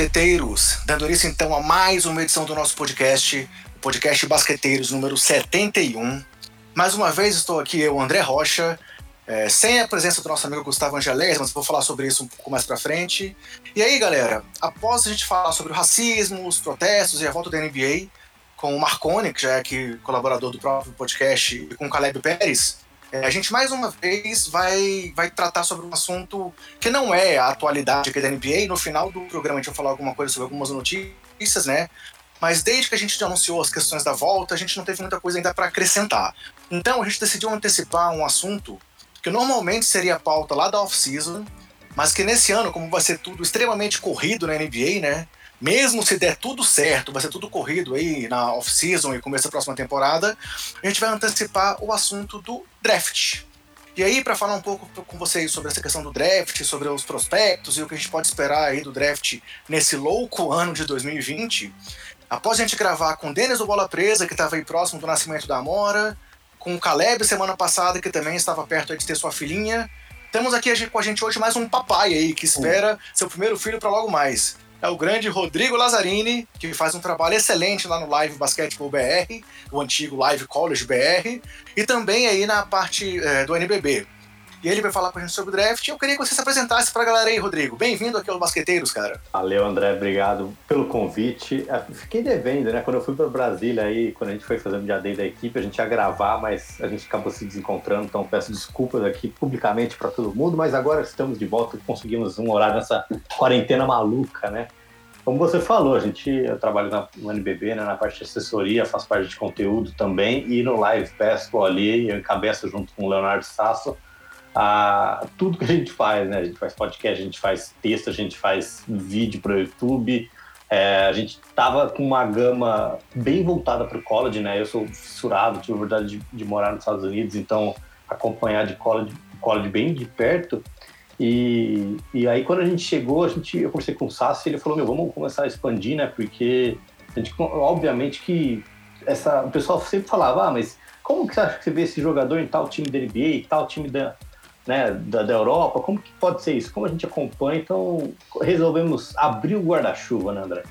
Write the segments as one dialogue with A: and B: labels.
A: Basqueteiros! Dando início então a mais uma edição do nosso podcast, o podcast Basqueteiros número 71. Mais uma vez estou aqui, eu, André Rocha, é, sem a presença do nosso amigo Gustavo Angelés, mas vou falar sobre isso um pouco mais pra frente. E aí, galera, após a gente falar sobre o racismo, os protestos e a volta da NBA, com o Marconi, que já é aqui colaborador do próprio podcast, e com o Caleb Pérez, é, a gente mais uma vez vai, vai tratar sobre um assunto que não é a atualidade aqui da NBA. No final do programa a gente vai falar alguma coisa sobre algumas notícias, né? Mas desde que a gente anunciou as questões da volta, a gente não teve muita coisa ainda para acrescentar. Então a gente decidiu antecipar um assunto que normalmente seria a pauta lá da off-season, mas que nesse ano, como vai ser tudo extremamente corrido na NBA, né? Mesmo se der tudo certo, vai ser tudo corrido aí na off-season e começo da próxima temporada, a gente vai antecipar o assunto do draft. E aí, para falar um pouco com vocês sobre essa questão do draft, sobre os prospectos e o que a gente pode esperar aí do draft nesse louco ano de 2020, após a gente gravar com o Denis do Bola Presa, que estava aí próximo do nascimento da Amora, com o Caleb semana passada, que também estava perto de ter sua filhinha, temos aqui com a gente hoje mais um papai aí, que espera seu primeiro filho para logo mais é o grande Rodrigo Lazzarini, que faz um trabalho excelente lá no Live Basketball BR, o antigo Live College BR, e também aí na parte é, do NBB. E ele vai falar com a gente sobre o draft. Eu queria que você se apresentasse pra galera aí, Rodrigo. Bem-vindo aqui aos Basqueteiros, cara.
B: Valeu, André. Obrigado pelo convite. É, fiquei devendo, né? Quando eu fui para Brasília aí, quando a gente foi fazer o dia day da equipe, a gente ia gravar, mas a gente acabou se desencontrando, então peço desculpas aqui publicamente para todo mundo, mas agora estamos de volta e conseguimos um horário nessa quarentena maluca, né? Como você falou, a gente, eu trabalho na, no NBB, né, na parte de assessoria, faço parte de conteúdo também, e no Live Pesco ali, eu encabeço junto com o Leonardo Sasso, a, tudo que a gente faz, né? A gente faz podcast, a gente faz texto, a gente faz vídeo para o YouTube. É, a gente tava com uma gama bem voltada para o college, né? Eu sou fissurado, tive a verdade de, de, morar nos Estados Unidos, então acompanhar de college, college bem de perto. E, e aí quando a gente chegou, a gente, eu conversei com o Sassi ele falou, meu, vamos começar a expandir, né? Porque a gente, obviamente que essa, o pessoal sempre falava, ah, mas como que você acha que você vê esse jogador em tal time da NBA, tal time da, né, da, da, Europa, como que pode ser isso? Como a gente acompanha, então resolvemos abrir o guarda-chuva, né, André?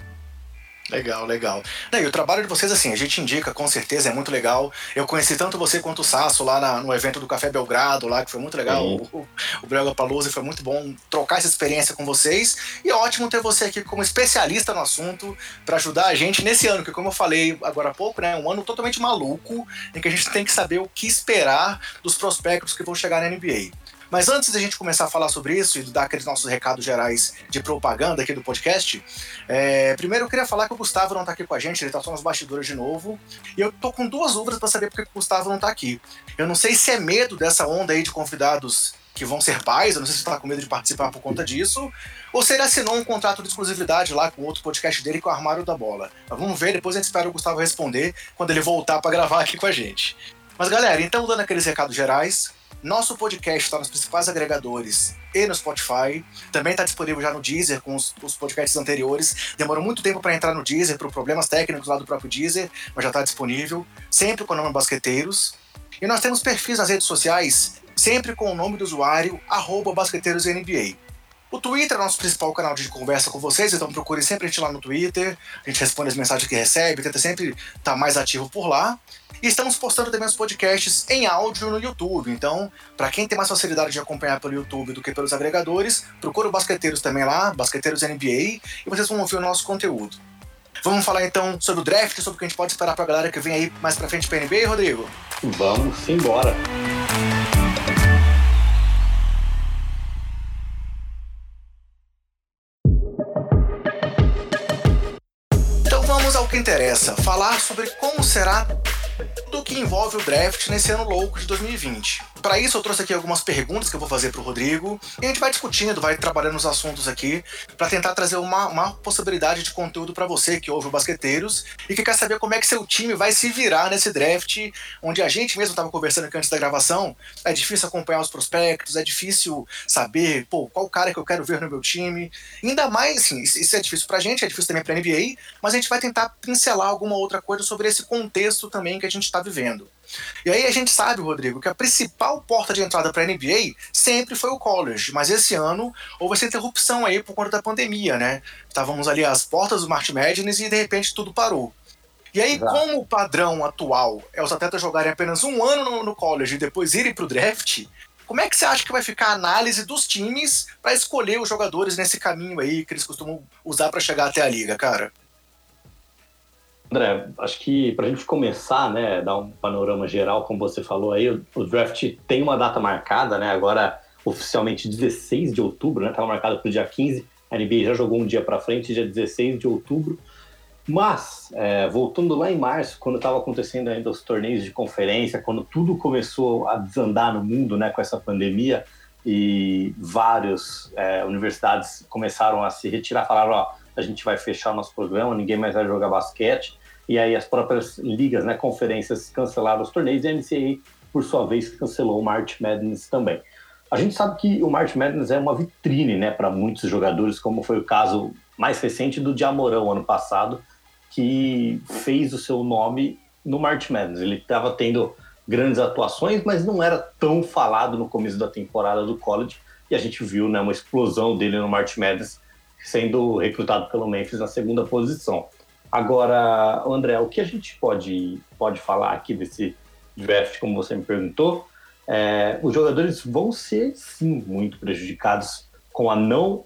A: Legal, legal. e o trabalho de vocês, assim, a gente indica, com certeza, é muito legal. Eu conheci tanto você quanto o Sasso lá na, no evento do Café Belgrado, lá, que foi muito legal. O, o, o Brega Paluzzi foi muito bom trocar essa experiência com vocês. E é ótimo ter você aqui como especialista no assunto para ajudar a gente nesse ano, que, como eu falei agora há pouco, né, é um ano totalmente maluco, em que a gente tem que saber o que esperar dos prospectos que vão chegar na NBA. Mas antes da gente começar a falar sobre isso e dar aqueles nossos recados gerais de propaganda aqui do podcast, é, primeiro eu queria falar que o Gustavo não tá aqui com a gente, ele tá só nos bastidores de novo. E eu tô com duas dúvidas para saber porque o Gustavo não tá aqui. Eu não sei se é medo dessa onda aí de convidados que vão ser pais, eu não sei se está com medo de participar por conta disso, ou se ele assinou um contrato de exclusividade lá com outro podcast dele, com o Armário da Bola. Mas vamos ver, depois a gente espera o Gustavo responder quando ele voltar para gravar aqui com a gente. Mas galera, então dando aqueles recados gerais, nosso podcast está nos principais agregadores e no Spotify. Também está disponível já no Deezer com os, os podcasts anteriores. Demorou muito tempo para entrar no Deezer por problemas técnicos lá do próprio Deezer, mas já está disponível. Sempre com o nome Basqueteiros. E nós temos perfis nas redes sociais, sempre com o nome do usuário, BasqueteirosNBA. O Twitter é nosso principal canal de conversa com vocês, então procure sempre a gente lá no Twitter. A gente responde as mensagens que recebe, tenta sempre estar tá mais ativo por lá. E estamos postando também os podcasts em áudio no YouTube. Então, para quem tem mais facilidade de acompanhar pelo YouTube do que pelos agregadores, procura o Basqueteiros também lá, Basqueteiros NBA, e vocês vão ouvir o nosso conteúdo. Vamos falar então sobre o draft, sobre o que a gente pode esperar para a galera que vem aí mais para frente para NBA, Rodrigo?
B: Vamos embora.
A: Que interessa, falar sobre como será tudo que envolve o draft nesse ano louco de 2020. Para isso, eu trouxe aqui algumas perguntas que eu vou fazer para o Rodrigo e a gente vai discutindo, vai trabalhando os assuntos aqui para tentar trazer uma, uma possibilidade de conteúdo para você que ouve o Basqueteiros e que quer saber como é que seu time vai se virar nesse draft, onde a gente mesmo estava conversando aqui antes da gravação. É difícil acompanhar os prospectos, é difícil saber pô, qual cara que eu quero ver no meu time. Ainda mais, assim, isso é difícil para a gente, é difícil também para a NBA, mas a gente vai tentar pincelar alguma outra coisa sobre esse contexto também que a gente está vivendo. E aí a gente sabe, Rodrigo, que a principal porta de entrada para a NBA sempre foi o college, mas esse ano houve essa interrupção aí por conta da pandemia, né? Estávamos ali às portas do March Madness e de repente tudo parou. E aí, Exato. como o padrão atual é os atletas jogarem apenas um ano no, no college e depois irem para o draft, como é que você acha que vai ficar a análise dos times para escolher os jogadores nesse caminho aí que eles costumam usar para chegar até a liga, cara?
B: André, acho que para a gente começar, né, dar um panorama geral, como você falou aí, o, draft tem uma data marcada, né, agora oficialmente 16 de outubro, né, estava marcado para o dia 15, a NBA já jogou um dia para frente, dia 16 de outubro, mas, é, voltando lá em março, quando estava acontecendo ainda os torneios de conferência, quando tudo começou a desandar no mundo, né, com essa pandemia, e várias é, universidades começaram a se retirar, falaram, ó, a gente vai fechar o nosso programa, ninguém mais vai jogar basquete, e aí as próprias ligas, né, conferências cancelaram os torneios e a NCAA, por sua vez, cancelou o March Madness também. A gente sabe que o March Madness é uma vitrine, né, para muitos jogadores, como foi o caso mais recente do Diamorão ano passado, que fez o seu nome no March Madness. Ele estava tendo grandes atuações, mas não era tão falado no começo da temporada do college. E a gente viu né, uma explosão dele no March Madness, sendo recrutado pelo Memphis na segunda posição. Agora, André, o que a gente pode, pode falar aqui desse draft, como você me perguntou, é, os jogadores vão ser, sim, muito prejudicados com a não,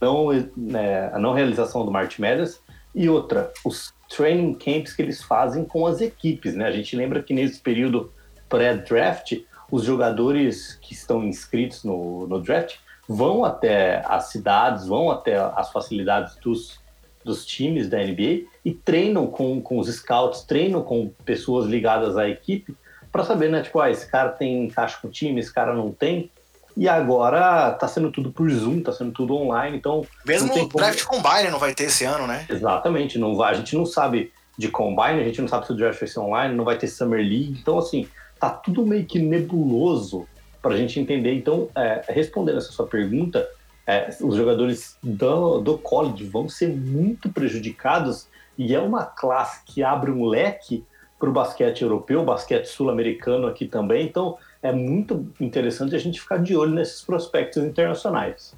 B: não, né, a não realização do March Madness e outra, os training camps que eles fazem com as equipes. Né? A gente lembra que nesse período pré-draft, os jogadores que estão inscritos no, no draft vão até as cidades, vão até as facilidades dos dos times da NBA e treinam com, com os scouts, treinam com pessoas ligadas à equipe para saber, né, tipo, ah, esse cara tem encaixe com o time, esse cara não tem. E agora tá sendo tudo por Zoom, tá sendo tudo online, então...
A: Mesmo o draft como... combine não vai ter esse ano, né?
B: Exatamente, não vai, a gente não sabe de combine, a gente não sabe se o draft vai ser online, não vai ter Summer League, então assim, tá tudo meio que nebuloso pra gente entender. Então, é, respondendo essa sua pergunta, é, os jogadores do, do college vão ser muito prejudicados e é uma classe que abre um leque para o basquete europeu, basquete sul-americano aqui também. Então é muito interessante a gente ficar de olho nesses prospectos internacionais.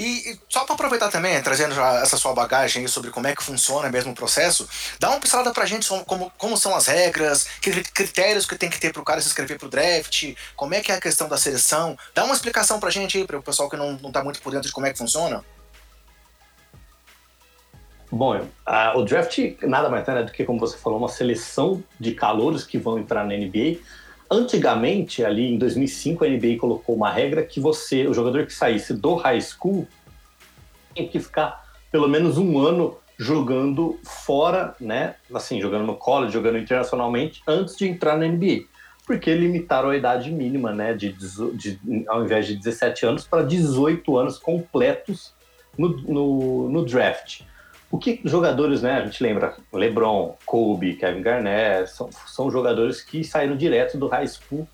A: E, e só para aproveitar também, trazendo já essa sua bagagem sobre como é que funciona mesmo o processo, dá uma pincelada pra gente como, como são as regras, que critérios que tem que ter pro cara se inscrever pro draft, como é que é a questão da seleção. Dá uma explicação pra gente aí, pro pessoal que não, não tá muito por dentro de como é que funciona.
B: Bom, o draft nada mais é né, do que, como você falou, uma seleção de calouros que vão entrar na NBA Antigamente, ali em 2005, a NBA colocou uma regra que você, o jogador que saísse do high school, tem que ficar pelo menos um ano jogando fora, né? Assim, jogando no college, jogando internacionalmente, antes de entrar na NBA. Porque limitaram a idade mínima, né? De, de ao invés de 17 anos, para 18 anos completos no, no, no draft. O que jogadores, né? A gente lembra LeBron, Kobe, Kevin Garnett, são, são jogadores que saíram direto do high school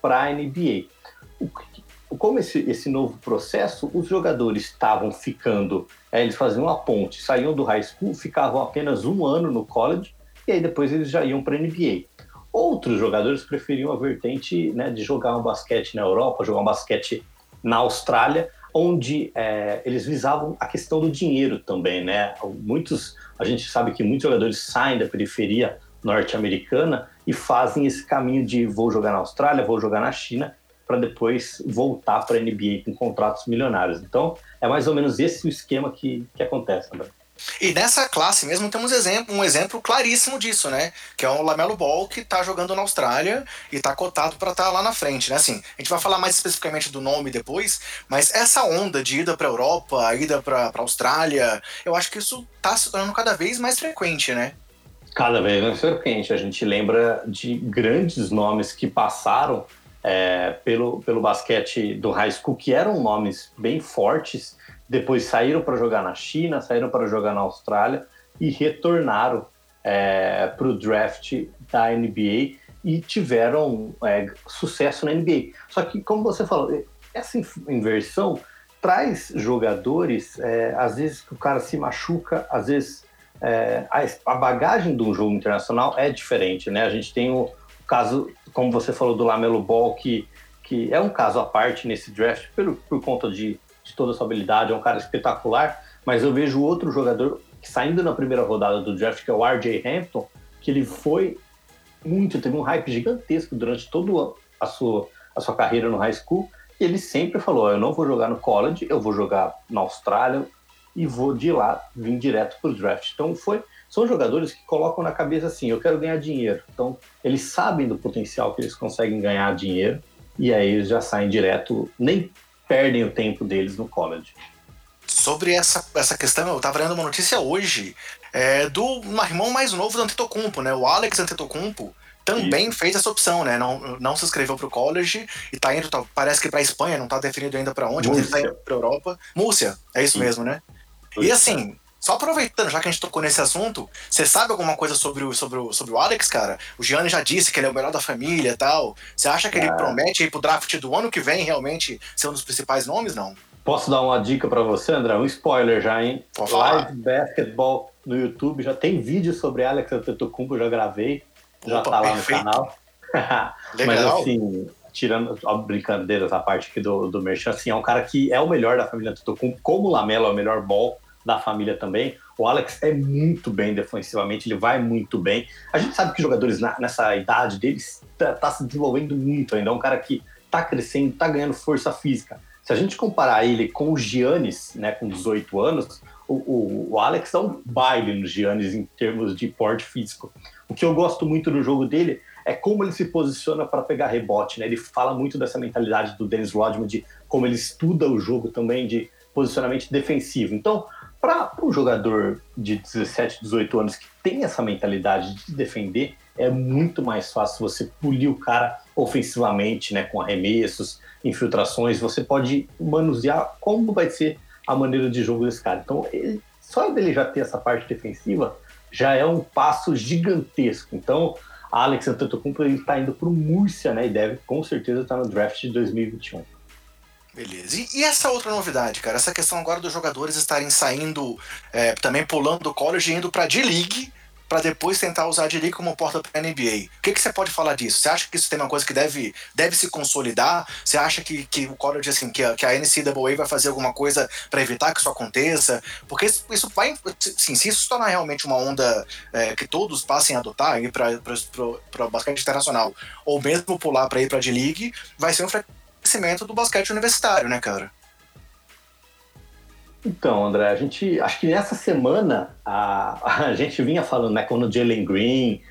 B: para a NBA. O, como esse, esse novo processo, os jogadores estavam ficando, é, eles faziam a ponte, saíam do high school, ficavam apenas um ano no college e aí depois eles já iam para a NBA. Outros jogadores preferiam a vertente né, de jogar um basquete na Europa, jogar um basquete na Austrália, onde é, eles visavam a questão do dinheiro também, né? Muitos, a gente sabe que muitos jogadores saem da periferia norte-americana e fazem esse caminho de vou jogar na Austrália, vou jogar na China, para depois voltar para a NBA com contratos milionários. Então, é mais ou menos esse o esquema que, que acontece, André.
A: E nessa classe mesmo temos exemplo, um exemplo claríssimo disso, né? Que é o Lamelo Ball que tá jogando na Austrália e tá cotado para estar tá lá na frente, né? Assim, a gente vai falar mais especificamente do nome depois, mas essa onda de ida para Europa, ida para Austrália, eu acho que isso tá se tornando cada vez mais frequente, né?
B: Cada vez mais frequente. A gente lembra de grandes nomes que passaram é, pelo, pelo basquete do high school, que eram nomes bem fortes depois saíram para jogar na China, saíram para jogar na Austrália e retornaram é, para o draft da NBA e tiveram é, sucesso na NBA. Só que, como você falou, essa inversão traz jogadores, é, às vezes o cara se machuca, às vezes é, a, bagagem de um jogo internacional é diferente, né? A gente tem o, caso, como você falou do Lamelo Ball, que, que é um caso à parte nesse draft, por conta de, de toda a sua habilidade, é um cara espetacular, mas eu vejo outro jogador que saindo na primeira rodada do draft, que é o RJ Hampton, que ele foi muito, teve um hype gigantesco durante toda a sua, a sua carreira no high school, e ele sempre falou, eu não vou jogar no college, eu vou jogar na Austrália, e vou de lá vir direto para o draft. Então foi, são jogadores que colocam na cabeça assim, eu quero ganhar dinheiro. Então eles sabem do potencial que eles conseguem ganhar dinheiro e aí eles já saem direto, nem perdem o tempo deles no college.
A: Sobre essa, essa questão, eu estava lendo uma notícia hoje é, do irmão mais novo do Antetokounmpo, né? O Alex Antetokounmpo também Isso. fez essa opção, né? Não, não se inscreveu para o college e está indo, tá, parece que para Espanha, não está definido ainda para onde, Múrcia. mas ele está indo para Europa. Múrcia, é isso, isso. mesmo, né? E assim, só aproveitando, já que a gente tocou nesse assunto, você sabe alguma coisa sobre o, sobre o, sobre o Alex, cara? O Gianni já disse que ele é o melhor da família e tal. Você acha que ele é. promete ir pro draft do ano que vem realmente ser um dos principais nomes, não?
B: Posso dar uma dica para você, André? Um spoiler já, hein? Pode falar. Live Basketball no YouTube, já tem vídeo sobre Alex Antetokounmpo, já gravei. Já Opa, tá lá perfeito. no canal. Legal. Mas assim, tirando a brincadeira essa parte aqui do, do Merchan, assim, é um cara que é o melhor da família Antetokounmpo, como o Lamelo é o melhor ball da família também. O Alex é muito bem defensivamente, ele vai muito bem. A gente sabe que jogadores na, nessa idade deles tá, tá, se desenvolvendo muito ainda. É um cara que tá crescendo, tá ganhando força física. Se a gente comparar ele com o Giannis, né, com 18 anos, o, o, o Alex dá um baile no Giannis em termos de porte físico. O que eu gosto muito do jogo dele é como ele se posiciona para pegar rebote. Né? Ele fala muito dessa mentalidade do Dennis Rodman, de como ele estuda o jogo também, de posicionamento defensivo. Então, para um jogador de 17, 18 anos que tem essa mentalidade de defender, é muito mais fácil você polir o cara ofensivamente, né, com arremessos, infiltrações. Você pode manusear como vai ser a maneira de jogo desse cara. Então, ele, só dele já ter essa parte defensiva já é um passo gigantesco. Então, Alex Antetokounmpo está indo para o Múrcia, né, e deve com certeza estar tá no draft de 2021.
A: Beleza. E, e, essa outra novidade, cara? Essa questão agora dos jogadores estarem saindo, é, também pulando do college e indo pra D-League, para depois tentar usar a D-League como porta para NBA. O que, que você pode falar disso? Você acha que isso tem uma coisa que deve, deve se consolidar? Você acha que, que o college, assim, que a, que a NCAA vai fazer alguma coisa para evitar que isso aconteça? Porque isso, isso vai, sim, se isso se tornar realmente uma onda é, que todos passem a adotar, para basquete internacional, ou mesmo pular para ir para a D-League, vai ser um crescimento do basquete universitário, né, cara?
B: Então, André, a gente acho que nessa semana a, a gente vinha falando, né, quando o Jalen Green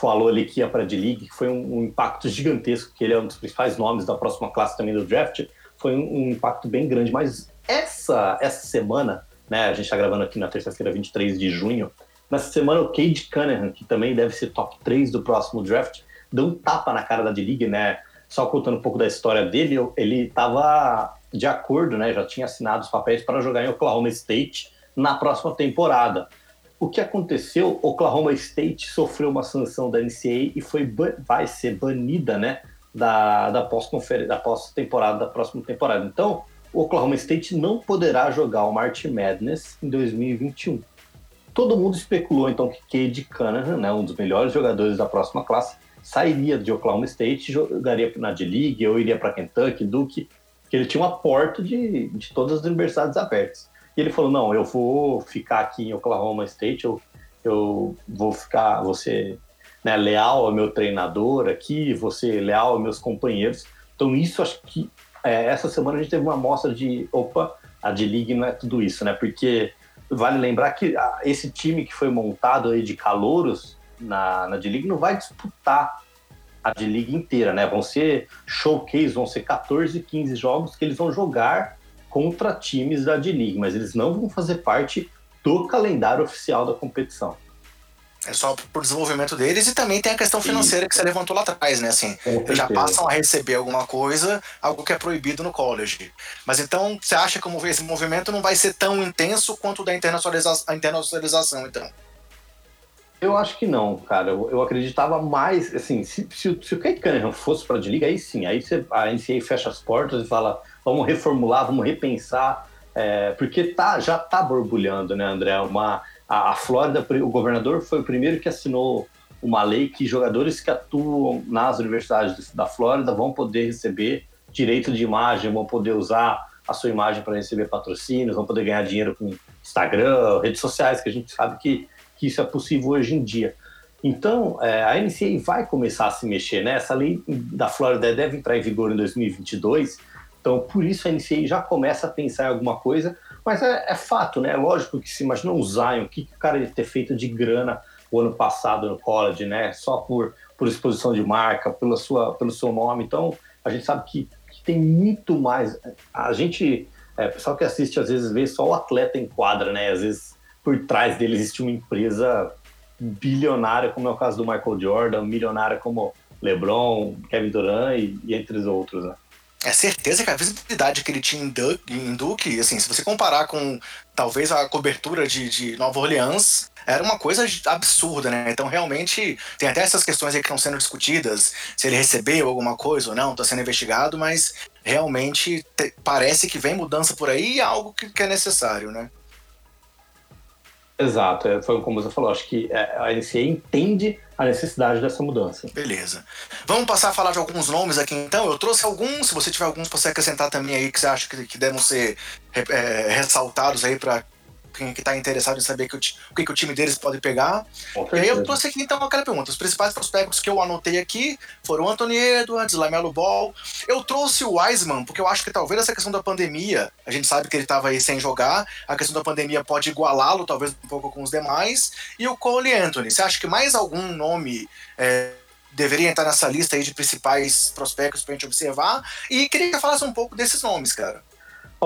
B: falou ali que ia para a D-League, que foi um, um, impacto gigantesco, que ele é um dos principais nomes da próxima classe também do draft, foi um, um impacto bem grande. Mas essa, essa semana, né, a gente está gravando aqui na terça-feira, 23 de junho, nessa semana o Cade Cunningham, que também deve ser top 3 do próximo draft, deu um tapa na cara da D-League, né? Só contando um pouco da história dele, ele estava de acordo, né, já tinha assinado os papéis para jogar em Oklahoma State na próxima temporada. O que aconteceu? Oklahoma State sofreu uma sanção da NCAA e foi vai ser banida, né, da, da pós-temporada pós da próxima temporada. Então, o Oklahoma State não poderá jogar o March Madness em 2021. Todo mundo especulou então que Cade Cunningham, né, um dos melhores jogadores da próxima classe, sairia de Oklahoma State, jogaria na D-League, ou iria para Kentucky, Duke, que ele tinha uma porta de, de todas as universidades abertas. E ele falou, não, eu vou ficar aqui em Oklahoma State, eu, eu vou ficar, você né, leal ao meu treinador aqui, você leal aos meus companheiros. Então isso acho que é, essa semana a gente teve uma amostra de, opa, a D-League não é tudo isso, né? Porque vale lembrar que ah, esse time que foi montado aí de calouros na, na D-League não vai disputar a D-League inteira, né? Vão ser showcase, vão ser 14, 15 jogos que eles vão jogar contra times da D-League, mas eles não vão fazer parte do calendário oficial da competição.
A: É só por desenvolvimento deles e também tem a questão financeira Isso. que você levantou lá atrás, né? Assim, eles já passam a receber alguma coisa, algo que é proibido no college. Mas então, você acha que esse movimento não vai ser tão intenso quanto o da internacionaliza a internacionalização, então?
B: Eu acho que não, cara. Eu, eu acreditava mais, assim, se, se, se o Kate Cunningham fosse para a liga aí sim, aí você, a NCAA fecha as portas e fala, vamos reformular, vamos repensar, é, porque tá, já tá borbulhando, né, André? Uma, a, a Flórida, o governador foi o primeiro que assinou uma lei que jogadores que atuam nas universidades da Flórida vão poder receber direito de imagem, vão poder usar a sua imagem para receber patrocínios, vão poder ganhar dinheiro com Instagram, redes sociais, que a gente sabe que, que isso é possível hoje em dia. Então, é, a NCAA vai começar a se mexer, né? Lei da Flórida deve entrar em vigor em 2022, então por isso a NCAA já começa a pensar em alguma coisa, mas é, é fato, né? É lógico que se imagina um Zion, o que, que o cara ia ter feito de grana o ano passado no college, né? Só por, por exposição de marca, pela sua, pelo seu nome. Então, a gente sabe que, que tem muito mais. A gente, é, pessoal que assiste às vezes vê só o atleta em quadra, né? Às vezes por trás dele existe uma empresa bilionária, como é o caso do Michael Jordan, milionária como LeBron, Kevin Durant e, e entre os outros, né?
A: É certeza que a visibilidade que ele tinha em Duke, assim, se você comparar com talvez a cobertura de, de Nova Orleans, era uma coisa absurda, né? Então, realmente, tem até essas questões aí que estão sendo discutidas, se ele recebeu alguma coisa ou não, está sendo investigado, mas realmente te, parece que vem mudança por aí e é algo que, que é necessário, né?
B: Exato, é, foi como você falou, acho que é, a NCA entende a necessidade dessa mudança.
A: Beleza. Vamos passar a falar de alguns nomes aqui então. Eu trouxe alguns, se você tiver alguns para você acrescentar também aí que você acha que, que devem ser é, ressaltados aí para quem está interessado em saber que o, o que, que, o time deles pode pegar. E aí eu trouxe aqui então aquela pergunta. Os principais prospectos que eu anotei aqui foram Anthony Edwards, Lamelo Ball. Eu trouxe o Wiseman, porque eu acho que talvez essa questão da pandemia, a gente sabe que ele estava aí sem jogar, a questão da pandemia pode igualá-lo, talvez um pouco com os demais. E o Cole Anthony, você acha que mais algum nome. É, deveria entrar nessa lista aí de principais prospectos para a gente observar. E queria que falasse um pouco desses nomes, cara.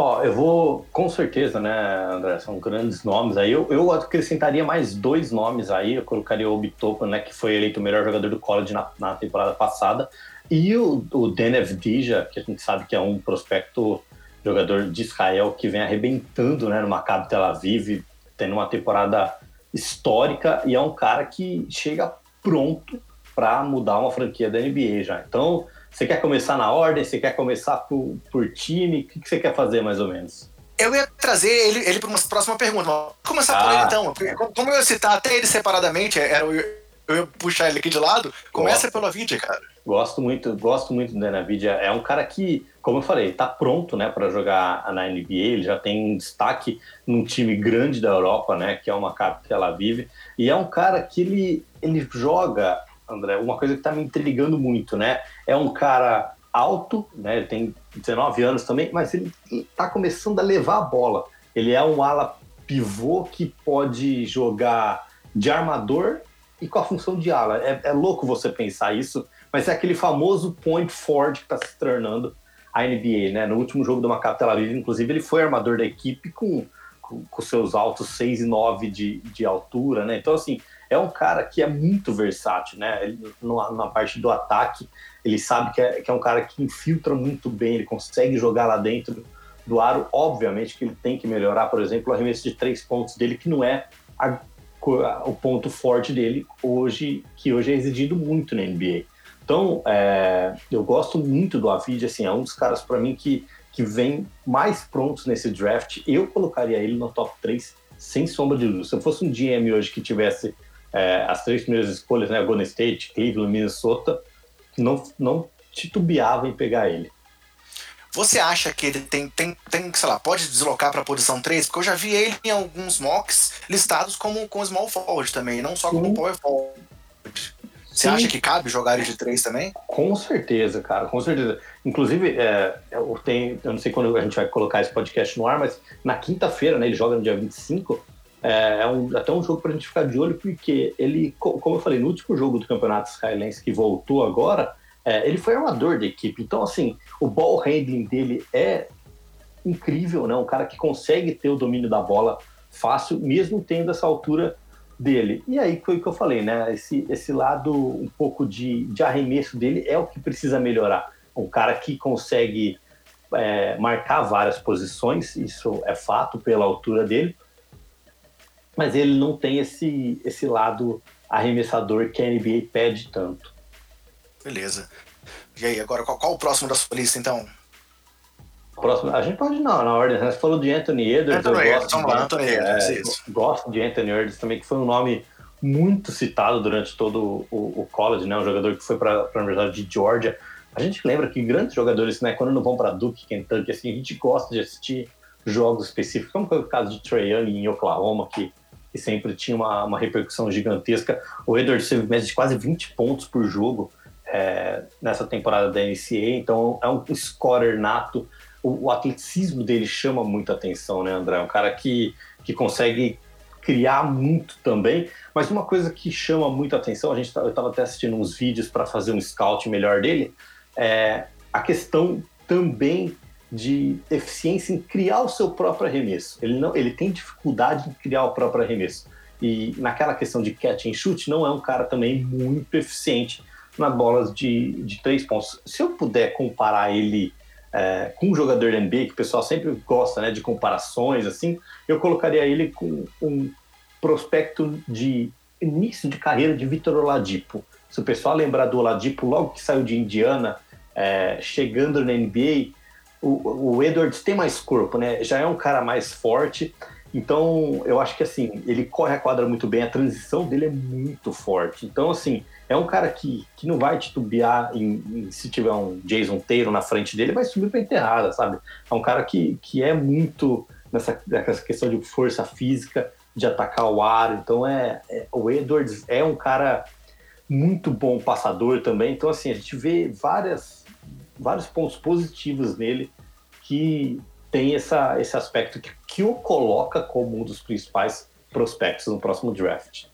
B: Ó, eu vou, com certeza, né, André, são grandes nomes aí. Eu, eu acrescentaria mais dois nomes aí. Eu colocaria o Obi né, que foi eleito o melhor jogador do college na, na temporada passada, e o, o Denev Dija, que a gente sabe que é um prospecto jogador de Israel que vem arrebentando, né, no Maccabi Tel Aviv, tendo uma temporada histórica, e é um cara que chega pronto para mudar uma franquia da NBA já. Então, você quer começar na ordem? Você quer começar por, por time? O que, que você quer fazer mais ou menos?
A: Eu ia trazer ele, ele para uma próxima pergunta. Vamos começar ah, por ele então. Como eu ia citar até ele separadamente, era, eu, eu ia puxar ele aqui de lado. Começa gosto. pelo Avidia, cara.
B: Gosto muito, gosto muito do Navidia. É um cara que, como eu falei, está pronto, né, para jogar na NBA. Ele já tem um destaque num time grande da Europa, né, que é uma cara que ela vive. E é um cara que ele, ele joga André, uma coisa que está me intrigando muito, né? É um cara alto, né? Ele tem 19 anos também, mas ele está começando a levar a bola. Ele é um ala pivô que pode jogar de armador e com a função de ala. É, é louco você pensar isso, mas é aquele famoso point forward que está se tornando a NBA, né? No último jogo do Maccabi Tel Aviv, inclusive, ele foi armador da equipe com, com, com seus altos 6 e 9 de, de altura, né? Então, assim, é um cara que é muito versátil, né? Ele, na, na, parte do ataque, ele sabe que é, que é um cara que infiltra muito bem, ele consegue jogar lá dentro do aro. Obviamente que ele tem que melhorar, por exemplo, o arremesso de três pontos dele, que não é a, o ponto forte dele hoje, que hoje é exigido muito na NBA. Então, é, eu gosto muito do Avid, assim, é um dos caras para mim que, que vem mais prontos nesse draft. Eu colocaria ele no top 3, sem sombra de dúvida. Se eu fosse um GM hoje que tivesse é, as três primeiras escolhas, né, Golden State, Cleveland, Minnesota, não, não titubeava em pegar ele.
A: Você acha que ele tem, tem, tem sei lá, pode deslocar para a posição 3? Porque eu já vi ele em alguns mocks listados como com small forward também, não só como power forward. Você Sim. acha que cabe jogar ele de 3 também?
B: Com certeza, cara, com certeza. Inclusive, é, eu, tenho, eu não sei quando a gente vai colocar esse podcast no ar, mas na quinta-feira, né, ele joga no dia 25, é, é um, até um jogo para a gente ficar de olho, porque ele, como eu falei, no último jogo do Campeonato Israelense que voltou agora, é, ele foi armador da equipe. Então, assim, o ball handling dele é incrível, né? Um cara que consegue ter o domínio da bola fácil, mesmo tendo essa altura dele. E aí foi o que eu falei, né? Esse, esse lado um pouco de, de arremesso dele é o que precisa melhorar. Um cara que consegue é, marcar várias posições, isso é fato pela altura dele, mas ele não tem esse, esse lado arremessador que a NBA pede tanto.
A: Beleza. E aí, agora qual, qual o próximo da sua lista, então?
B: Próximo, a gente pode não, na ordem. Você falou de Anthony Edwards. Anthony eu Edwards, gosto, de, Anthony Edwards, é, isso. gosto de Anthony Edwards também, que foi um nome muito citado durante todo o, o college, né? Um jogador que foi para a Universidade de Georgia. A gente lembra que grandes jogadores, né? Quando não vão para Duke, Kentucky, assim, a gente gosta de assistir jogos específicos, como foi o caso de Trey Young em Oklahoma, que, que sempre tinha uma, uma repercussão gigantesca. O Edwards teve média de quase 20 pontos por jogo é, nessa temporada da NCAA, então é um scorer nato. O, o atleticismo dele chama muita atenção, né, André? É um cara que, que consegue criar muito também, mas uma coisa que chama muita atenção, a gente tá, eu estava até assistindo uns vídeos para fazer um scout melhor dele, é a questão também de eficiência em criar o seu próprio arremesso. Ele não, ele tem dificuldade em criar o próprio arremesso. E naquela questão de catch and shoot, não é um cara também muito eficiente nas bolas de, de três pontos. Se eu puder comparar ele é, com um jogador da NBA, que o pessoal sempre gosta né, de comparações, assim, eu colocaria ele com um prospecto de início de carreira de Vitor Oladipo. Se o pessoal lembrar do Oladipo, logo que saiu de Indiana, é, chegando na NBA, o, o Edwards tem mais corpo, né? Já é um cara mais forte, então eu acho que assim, ele corre a quadra muito bem, a transição dele é muito forte. Então, assim, é um cara que, que não vai titubear em, em, se tiver um Jason Taylor na frente dele, vai subir para enterrada, sabe? É um cara que, que é muito nessa, nessa questão de força física, de atacar o ar. Então, é, é o Edwards é um cara muito bom passador também. Então, assim, a gente vê várias, vários pontos positivos nele que tem essa, esse aspecto que, que o coloca como um dos principais prospectos no próximo draft.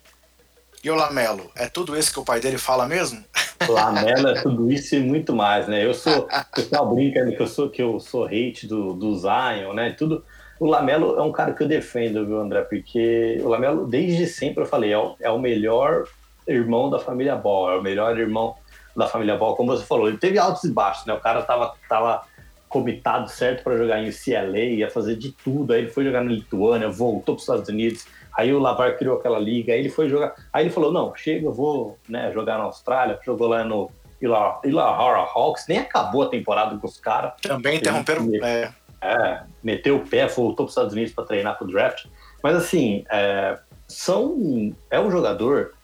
A: E o Lamelo, é tudo isso que o pai dele fala mesmo?
B: Lamelo é tudo isso e muito mais, né? Eu sou, o pessoal brinca que eu sou que eu sou hate do, do Zion, né? Tudo. O Lamelo é um cara que eu defendo, viu, André? Porque o Lamelo, desde sempre, eu falei, é o, é o melhor irmão da família Ball, é o melhor irmão da família Ball, como você falou. Ele teve altos e baixos, né? O cara tava, tava comitado certo para jogar em UCLA, ia fazer de tudo. Aí ele foi jogar na Lituânia, voltou para os Estados Unidos Aí o Lavar criou aquela liga, aí ele foi jogar. Aí ele falou: não, chega, eu vou né, jogar na Austrália. Jogou lá no Illawarra Hawks, nem acabou a temporada com os caras.
A: Também interromperam.
B: É. é, meteu o pé, voltou para os Estados Unidos para treinar para o draft. Mas assim, é, são, é um jogador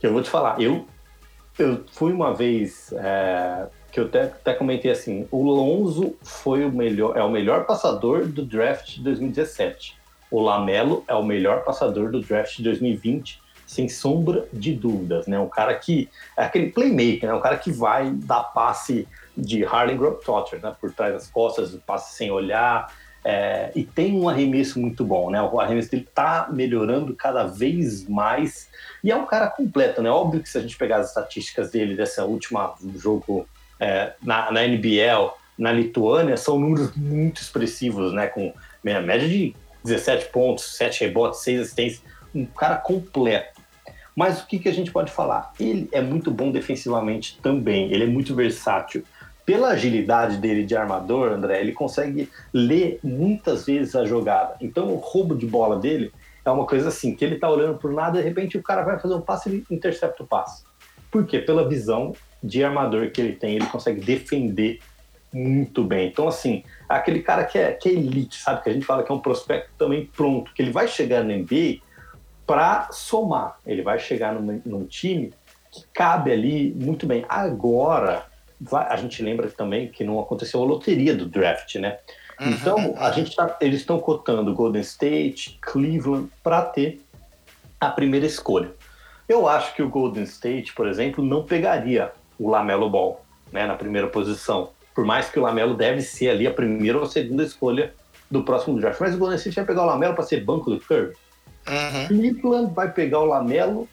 B: que eu vou te falar. Eu, eu fui uma vez. É, que eu até, até comentei assim, o Lonzo foi o melhor, é o melhor passador do draft de 2017 o Lamelo é o melhor passador do draft de 2020, sem sombra de dúvidas, né? Um cara que é aquele playmaker, né? Um cara que vai dar passe de Harlem Globetrotters, né? Por trás das costas, passe sem olhar, é, e tem um arremesso muito bom, né? O arremesso dele tá melhorando cada vez mais e é um cara completo, né? Óbvio que se a gente pegar as estatísticas dele dessa última jogo é, na, na NBL, na Lituânia, são números muito expressivos, né? Com média de 17 pontos, 7 rebotes, 6 assistências, um cara completo. Mas o que, que a gente pode falar? Ele é muito bom defensivamente também, ele é muito versátil. Pela agilidade dele de armador, André, ele consegue ler muitas vezes a jogada. Então o roubo de bola dele é uma coisa assim, que ele tá olhando por nada de repente o cara vai fazer um passe e intercepta o passe. Por quê? Pela visão de armador que ele tem, ele consegue defender muito bem. Então, assim, aquele cara que é, que é elite, sabe? Que a gente fala que é um prospecto também pronto, que ele vai chegar no NBA para somar. Ele vai chegar num, num, time que cabe ali muito bem. Agora, a gente lembra também que não aconteceu a loteria do draft, né? Uhum, então, a gente tá, eles estão cotando Golden State, Cleveland, para ter a primeira escolha. Eu acho que o Golden State, por exemplo, não pegaria o Lamelo Ball né, na primeira posição por mais que o Lamelo deve ser ali a primeira ou a segunda escolha do próximo draft. Mas o Golden State vai pegar o Lamelo para ser banco do Curry. Uhum. Cleveland vai pegar o Lamelo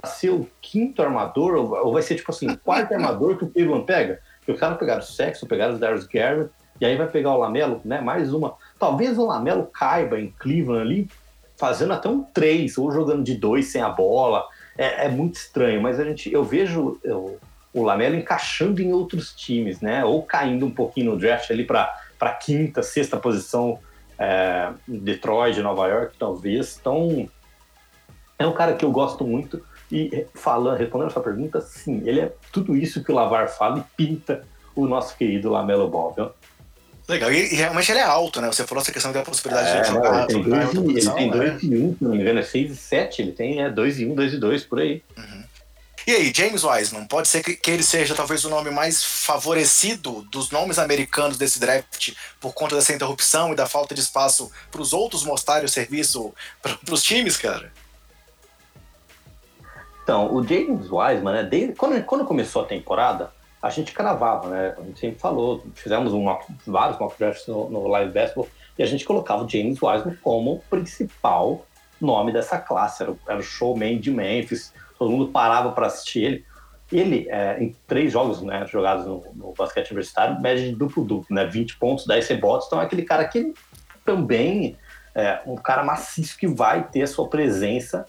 B: para ser o quinto armador, ou vai ser tipo assim, o quarto armador que o Cleveland pega. Porque os caras pegaram o Sexo, pegaram o Darius Garrett, e aí vai pegar o Lamelo, né? Mais uma. Talvez o Lamelo caiba em Cleveland ali, fazendo até um 3, ou jogando de dois sem a bola. É, é muito estranho, mas a gente, eu vejo eu, o Lamelo encaixando em outros times, né? Ou caindo um pouquinho no draft ali para quinta, sexta posição, é, Detroit, Nova York, talvez. Então, é um cara que eu gosto muito. E falando, respondendo a sua pergunta, sim, ele é tudo isso que o Lavar fala e pinta o nosso querido Lamelo Ball, viu?
A: Legal, e, realmente ele é alto, né? Você falou essa questão da possibilidade
B: é,
A: de jogar.
B: Ele tem 2 e 1, ele tem 2 e 1, se não me engano, é 6 e 7, ele tem 2 é, e 1, 2 e 2, por aí.
A: Uhum. E aí, James Wiseman, pode ser que, que, ele seja talvez o nome mais favorecido dos nomes americanos desse draft por conta dessa interrupção e da falta de espaço para os outros mostrarem o serviço para os times, cara?
B: Então, o James Wiseman, né, desde, quando, quando começou a temporada, a gente cravava, né? A gente sempre falou, fizemos vários mock drafts no, no Live Basketball e a gente colocava o James Wiseman como o principal nome dessa classe. Era, era o showman de Memphis, todo mundo parava para assistir ele. Ele, é, em três jogos né, jogados no, no basquete universitário, média de duplo-duplo, né? 20 pontos, 10 rebotes. Então é aquele cara que também é um cara maciço que vai ter a sua presença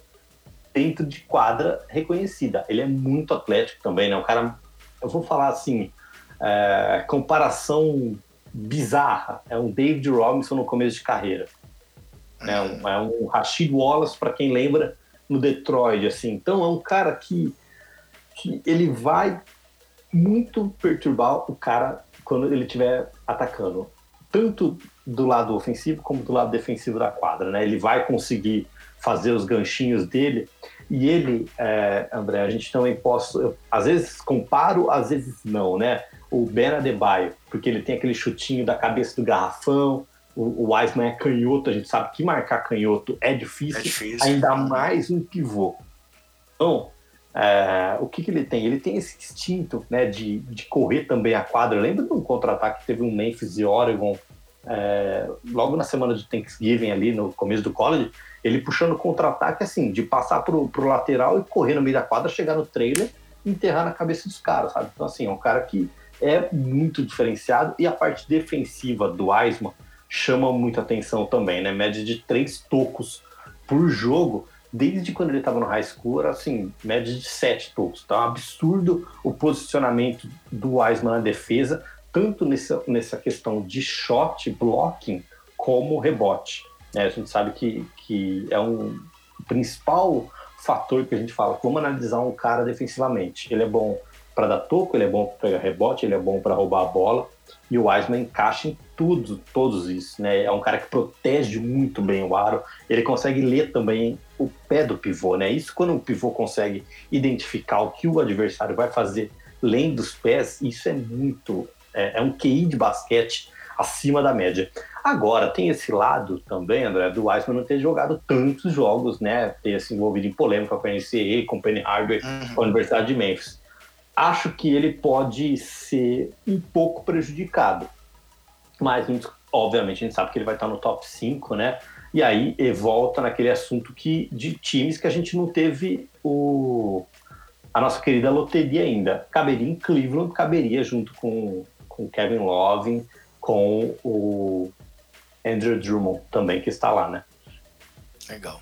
B: dentro de quadra reconhecida. Ele é muito atlético também, né? Um cara eu vou falar assim, é, comparação bizarra. É um David Robinson no começo de carreira. É um, é um Rashid Wallace, para quem lembra, no Detroit. assim. Então é um cara que, que ele vai muito perturbar o cara quando ele estiver atacando. Tanto do lado ofensivo como do lado defensivo da quadra. Né? Ele vai conseguir fazer os ganchinhos dele e ele, é, André, a gente também posso, eu, às vezes comparo, às vezes não, né? O Ben Adebayo, porque ele tem aquele chutinho da cabeça do garrafão, o, o Wiseman é canhoto, a gente sabe que marcar canhoto é difícil, é difícil. ainda mais um pivô. Então, é, o que, que ele tem? Ele tem esse instinto né, de, de correr também a quadra. Lembra de um contra-ataque que teve um Memphis e Oregon é, logo na semana de Thanksgiving ali, no começo do college? Ele puxando contra-ataque, assim, de passar pro, pro lateral e correr no meio da quadra, chegar no trailer e enterrar na cabeça dos caras, sabe? Então, assim, é um cara que é muito diferenciado e a parte defensiva do Eisman chama muita atenção também, né? Média de três tocos por jogo, desde quando ele estava no high school, era assim, média de sete tocos. É um absurdo o posicionamento do Eisman na defesa, tanto nessa, nessa questão de shot, blocking, como rebote. É, a gente sabe que, que é um principal fator que a gente fala, como analisar um cara defensivamente. Ele é bom para dar toco, ele é bom para pegar rebote, ele é bom para roubar a bola. E o Wiseman encaixa em tudo, todos isso, né? É um cara que protege muito bem o aro. Ele consegue ler também o pé do pivô, né? Isso quando o pivô consegue identificar o que o adversário vai fazer lendo os pés, isso é muito é, é um QI de basquete acima da média. Agora, tem esse lado também, André, do Wiseman não ter jogado tantos jogos, né? Ter se envolvido em polêmica com a NCAA, com o Penny Hardaway, uhum. com a Universidade de Memphis. Acho que ele pode ser um pouco prejudicado. Mas, obviamente, a gente sabe que ele vai estar no top 5, né? E aí volta naquele assunto que, de times que a gente não teve o, a nossa querida loteria ainda. Caberia em Cleveland, caberia junto com, com Kevin Love, com o Andrew Drummond também, que está lá, né?
A: Legal.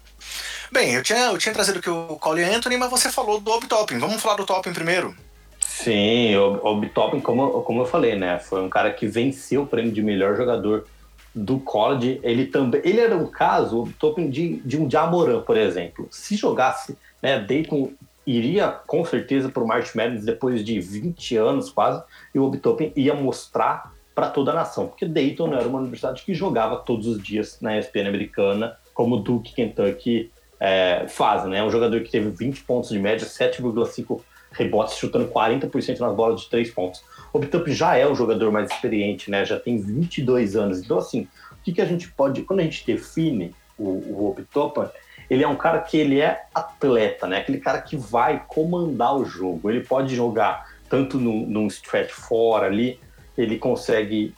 A: Bem, eu tinha, eu tinha trazido aqui o Cole Anthony, mas você falou do Obi Toppin. Vamos falar do Toppin primeiro?
B: Sim, o Toppin, como, como eu falei, né? Foi um cara que venceu o prêmio de melhor jogador do college. Ele também. Ele era um caso, o Toppin, de, de um Jamoran, por exemplo. Se jogasse, né, Dayton iria com certeza para o March Madness depois de 20 anos quase, e o Obi Toppin ia mostrar para toda a nação, porque Dayton era uma universidade que jogava todos os dias na ESPN americana, como Duke Kentucky é, faz, né? Um jogador que teve 20 pontos de média, 7,5 rebotes, chutando 40% nas bolas de 3 pontos. O Obitup já é um jogador mais experiente, né? Já tem 22 anos. Então, assim, o que, que a gente pode... Quando a gente define o, o ele é um cara que ele é atleta, né? Aquele cara que vai comandar o jogo. Ele pode jogar tanto num, num stretch fora ali, ele consegue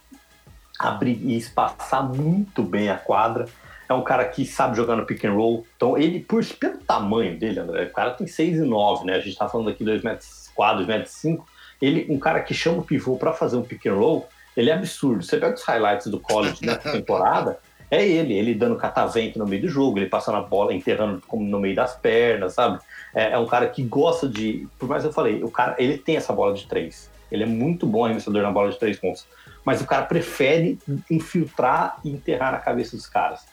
B: abrir e espaçar muito bem a quadra. É um cara que sabe jogar no pick and roll. Então, ele, por, pelo tamanho dele, André, o cara tem 6 e 9, né? A gente tá falando aqui 2 metros 4, 2 metros 5. Ele, um cara que chama o pivô para fazer um pick and roll, ele é absurdo. Você pega os highlights do college nessa temporada, é ele, ele dando catavento no meio do jogo, ele passando a bola, enterrando no meio das pernas, sabe? É, é um cara que gosta de. Por mais que eu falei, o cara ele tem essa bola de três. Ele é muito bom arremessador na bola de três pontos. Mas o cara prefere infiltrar e enterrar na cabeça dos caras.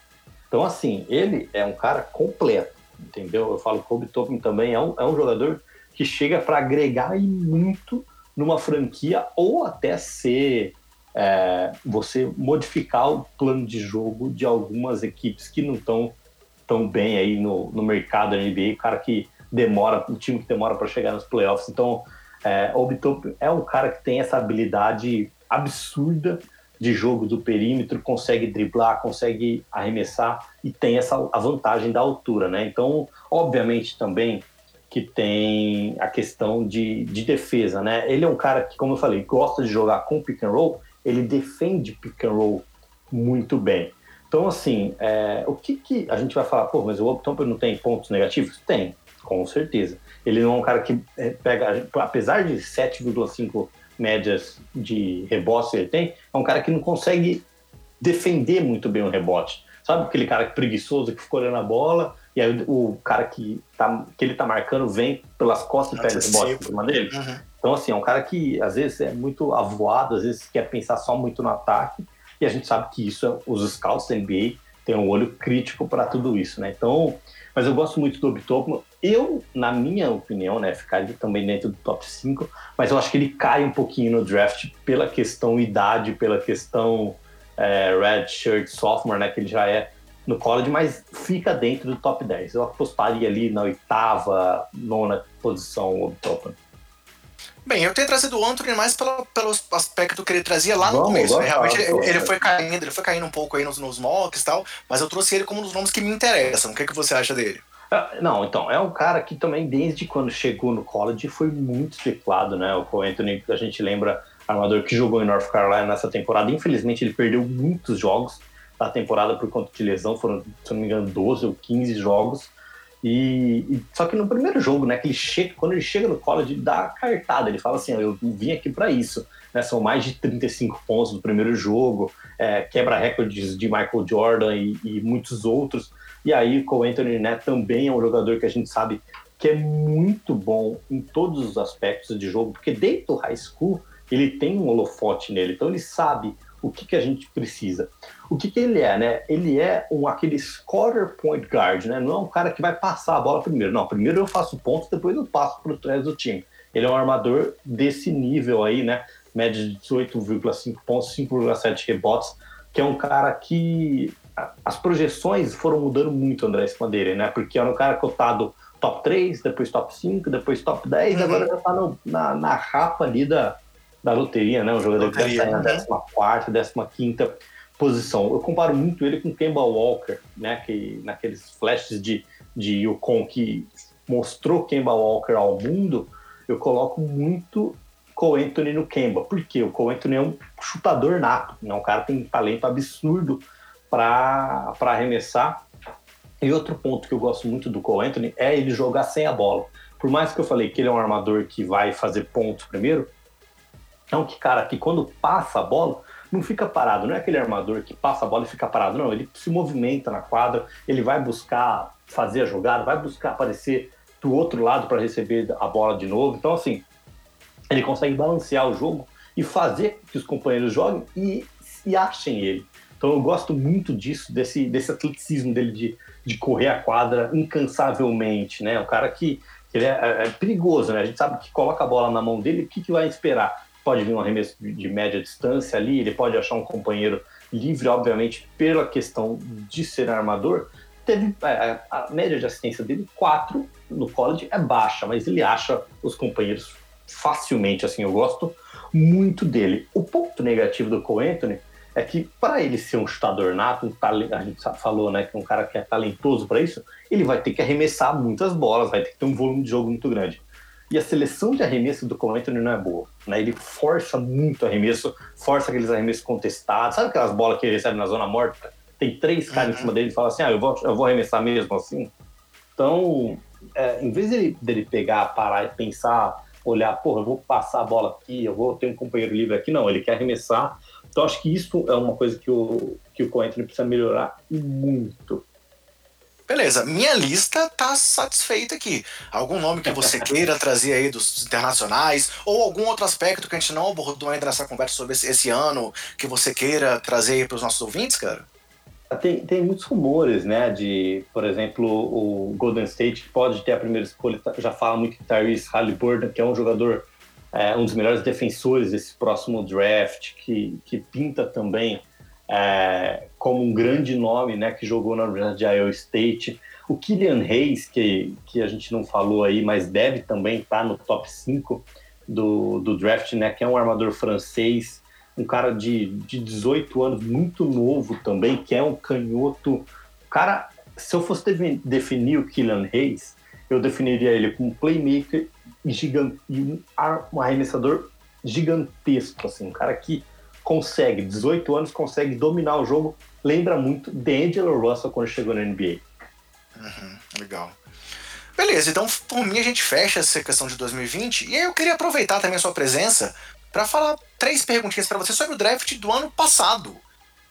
B: Então, assim, ele é um cara completo, entendeu? Eu falo que o Kobe Toppin também é um, é um jogador que chega para agregar muito numa franquia ou até ser é, você modificar o plano de jogo de algumas equipes que não estão tão bem aí no, no mercado da NBA, o cara que demora, o time que demora para chegar nos playoffs. Então, é, Obitop é um cara que tem essa habilidade absurda de jogo do perímetro, consegue driblar, consegue arremessar e tem essa a vantagem da altura, né? Então, obviamente também que tem a questão de, de defesa, né? Ele é um cara que, como eu falei, gosta de jogar com pick and roll, ele defende pick and roll muito bem. Então, assim, é, o que, que a gente vai falar? Pô, mas o Obtomper não tem pontos negativos? Tem, com certeza. Ele não é um cara que é, pega, apesar de 7,5 médias de rebote ele tem, é um cara que não consegue defender muito bem o rebote. Sabe aquele cara preguiçoso que ficou olhando a bola e aí o cara que, tá, que ele tá marcando vem pelas costas e pega o rebote em cima dele? Uhum. Então, assim, é um cara que às vezes é muito avoado, às vezes quer pensar só muito no ataque e a gente sabe que isso, os scouts da NBA têm um olho crítico para tudo isso, né? Então, mas eu gosto muito do Obitopo. Eu, na minha opinião, né, ficaria também dentro do top 5, mas eu acho que ele cai um pouquinho no draft pela questão idade, pela questão é, red shirt sophomore, né, que ele já é no college, mas fica dentro do top 10. Eu apostaria ali na oitava, nona posição o Obitopo.
A: Bem, eu tenho trazido o Anthony mais pelo, pelo aspecto que ele trazia lá no vamos, começo. Né? Realmente ele, ele, foi caindo, ele foi caindo um pouco aí nos, nos mocks e tal, mas eu trouxe ele como um dos nomes que me interessam. O que, é que você acha dele?
B: Ah, não, então, é um cara que também, desde quando chegou no college, foi muito especulado, né? O Anthony, a gente lembra, armador que jogou em North Carolina nessa temporada. Infelizmente, ele perdeu muitos jogos da temporada por conta de lesão, foram, se não me engano, 12 ou 15 jogos. E, e, só que no primeiro jogo, né, que ele chega, quando ele chega no college, ele dá a cartada, ele fala assim, eu vim aqui para isso, né, são mais de 35 pontos no primeiro jogo, é, quebra recordes de Michael Jordan e, e, muitos outros, e aí o Cole Anthony, né, também é um jogador que a gente sabe que é muito bom em todos os aspectos de jogo, porque dentro do high school ele tem um holofote nele, então ele sabe o que, que a gente precisa. O que, que ele é, né? Ele é um, aquele scorer point guard, né? Não é um cara que vai passar a bola primeiro. Não, primeiro eu faço pontos, depois eu passo para o resto do time. Ele é um armador desse nível aí, né? Média de 18,5 pontos, 5,7 rebotes, que é um cara que as projeções foram mudando muito, André, dele, né? Porque era um cara cotado top 3, depois top 5, depois top 10, uhum. agora já tá no, na, na rapa ali da, da loteria, né? Um jogador loteria, que deve estar na 14, 15 posição. Eu comparo muito ele com Kemba Walker, né? Que naqueles flashes de, de Yukon que mostrou Kemba Walker ao mundo, eu coloco muito Cole Anthony no Kemba. Porque o Cole Anthony é um chutador nato, né? Um cara que tem um talento absurdo para arremessar. E outro ponto que eu gosto muito do Cole Anthony é ele jogar sem a bola. Por mais que eu falei que ele é um armador que vai fazer pontos primeiro, é um cara que quando passa a bola, não fica parado, não é aquele armador que passa a bola e fica parado, não, ele se movimenta na quadra, ele vai buscar fazer a jogada, vai buscar aparecer do outro lado para receber a bola de novo. Então, assim, ele consegue balancear o jogo e fazer que os companheiros joguem e, e achem ele. Então, eu gosto muito disso, desse, desse atleticismo dele de, de correr a quadra incansavelmente, né? Um cara que ele é, é, é perigoso, né? A gente sabe que coloca a bola na mão dele, o que, que vai esperar? Pode vir um arremesso de média distância ali, ele pode achar um companheiro livre, obviamente, pela questão de ser armador. Teve é, a média de assistência dele, 4 no college, é baixa, mas ele acha os companheiros facilmente, assim, eu gosto muito dele. O ponto negativo do Cole Anthony é que para ele ser um chutador nato, a gente falou, né, que é um cara que é talentoso para isso, ele vai ter que arremessar muitas bolas, vai ter que ter um volume de jogo muito grande. E a seleção de arremesso do Cole Anthony não é boa. Né? Ele força muito arremesso, força aqueles arremessos contestados. Sabe aquelas bolas que ele recebe na zona morta? Tem três caras uhum. em cima dele e fala assim: ah, eu vou, eu vou arremessar mesmo assim. Então, é, em vez dele, dele pegar, parar e pensar, olhar, porra, eu vou passar a bola aqui, eu vou ter um companheiro livre aqui, não, ele quer arremessar. Então, acho que isso é uma coisa que o, que o Cole Anthony precisa melhorar muito.
A: Beleza, minha lista tá satisfeita aqui. Algum nome que você queira trazer aí dos internacionais, ou algum outro aspecto que a gente não abordou ainda nessa conversa sobre esse, esse ano, que você queira trazer aí para os nossos ouvintes, cara?
B: Tem, tem muitos rumores, né? De, por exemplo, o Golden State pode ter a primeira escolha, já fala muito de Tyrese Halliburton, que é um jogador é, um dos melhores defensores desse próximo draft, que, que pinta também é, como um grande nome, né, que jogou na Universidade de Iowa State. O Killian Hayes, que, que a gente não falou aí, mas deve também estar tá no top 5 do, do draft, né, que é um armador francês, um cara de, de 18 anos, muito novo também, que é um canhoto. Cara, se eu fosse definir o Killian Hayes, eu definiria ele como playmaker gigante, e um arremessador gigantesco, assim, um cara que consegue, 18 anos, consegue dominar o jogo. Lembra muito D'Angelo Russell quando chegou na NBA.
A: Uhum, legal. Beleza, então por mim a gente fecha essa questão de 2020 e aí eu queria aproveitar também a sua presença para falar três perguntinhas para você sobre o draft do ano passado